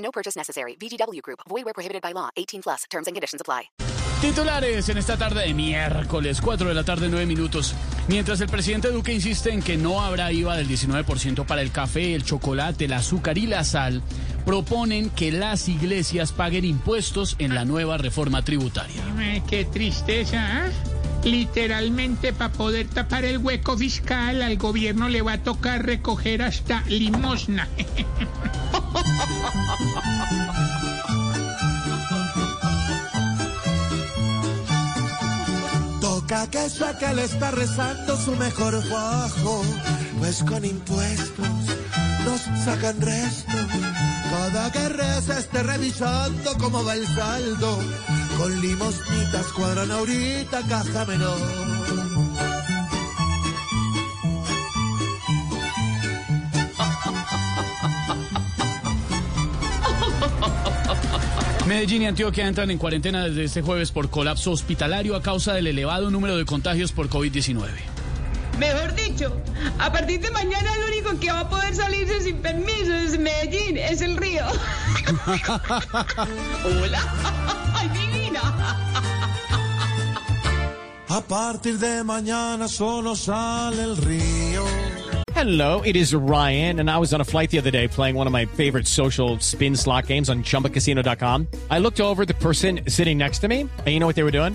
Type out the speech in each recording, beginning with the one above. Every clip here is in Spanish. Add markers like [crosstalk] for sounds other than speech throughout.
No purchase necessary. VGW Group. Void where prohibited by law. 18 plus. Terms and conditions apply. Titulares en esta tarde de miércoles, 4 de la tarde, 9 minutos. Mientras el presidente Duque insiste en que no habrá IVA del 19% para el café, el chocolate, el azúcar y la sal, proponen que las iglesias paguen impuestos en la nueva reforma tributaria. Ay, qué tristeza, ¿ah? Literalmente, para poder tapar el hueco fiscal, al gobierno le va a tocar recoger hasta limosna. [laughs] Toca que eso a que le está rezando su mejor bajo, pues con impuestos nos sacan resto. Cada que reza esté revisando cómo va el saldo, con limosnitas cuadran ahorita caja menor. Medellín y Antioquia entran en cuarentena desde este jueves por colapso hospitalario a causa del elevado número de contagios por COVID-19. Mejor dicho, a partir de mañana el único que va a poder salirse sin permiso es Medellín, es el río. [laughs] Hola. Ay, divina. A partir de mañana solo sale el río. Hello, it is Ryan, and I was on a flight the other day playing one of my favorite social spin slot games on chumbacasino.com. I looked over at the person sitting next to me, and you know what they were doing?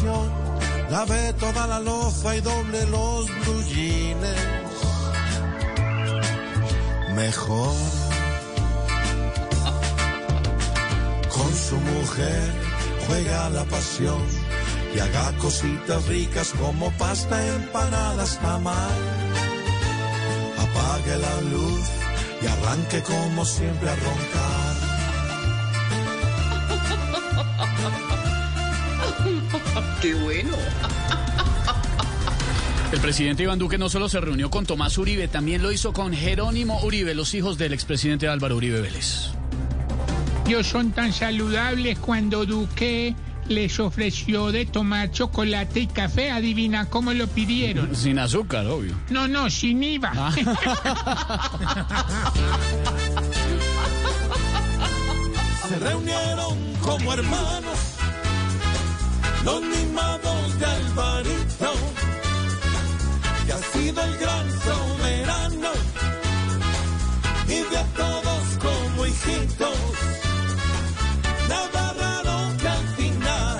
Televisión, lave toda la loza y doble los jeans. Mejor con su mujer juega la pasión y haga cositas ricas como pasta, empanadas, tamal. Apague la luz y arranque como siempre a roncar. Qué bueno. [laughs] El presidente Iván Duque no solo se reunió con Tomás Uribe, también lo hizo con Jerónimo Uribe, los hijos del expresidente Álvaro Uribe Vélez. Ellos son tan saludables cuando Duque les ofreció de tomar chocolate y café. Adivina cómo lo pidieron. [laughs] Sin azúcar, obvio. No, no, sin IVA. [laughs] Se reunieron como hermanos, los mimados de Alvarito, que ha sido el gran soberano, y de todos como hijitos. Nada raro que al final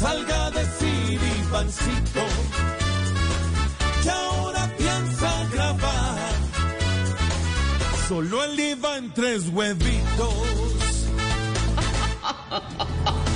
salga a decir Ivancito, que ahora piensa grabar. Solo iba en tres huevitos. [laughs]